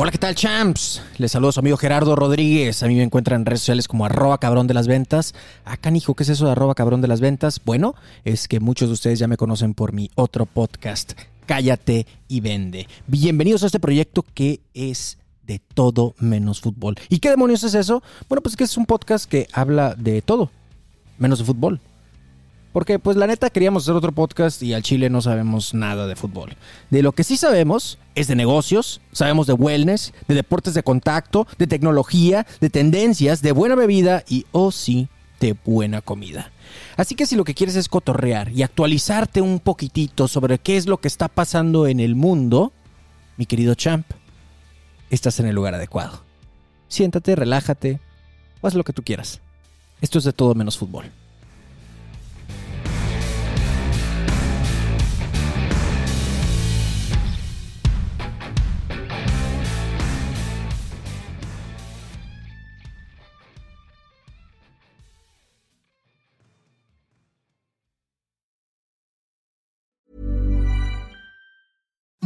Hola, ¿qué tal, champs? Les saludo a su amigo Gerardo Rodríguez. A mí me encuentran en redes sociales como arroba cabrón de las ventas. Acá, hijo, ¿qué es eso de arroba cabrón de las ventas? Bueno, es que muchos de ustedes ya me conocen por mi otro podcast, Cállate y Vende. Bienvenidos a este proyecto que es de todo menos fútbol. ¿Y qué demonios es eso? Bueno, pues que es un podcast que habla de todo, menos de fútbol. Porque pues la neta queríamos hacer otro podcast y al Chile no sabemos nada de fútbol. De lo que sí sabemos es de negocios, sabemos de wellness, de deportes de contacto, de tecnología, de tendencias, de buena bebida y, oh sí, de buena comida. Así que si lo que quieres es cotorrear y actualizarte un poquitito sobre qué es lo que está pasando en el mundo, mi querido champ, estás en el lugar adecuado. Siéntate, relájate, haz lo que tú quieras. Esto es de todo menos fútbol.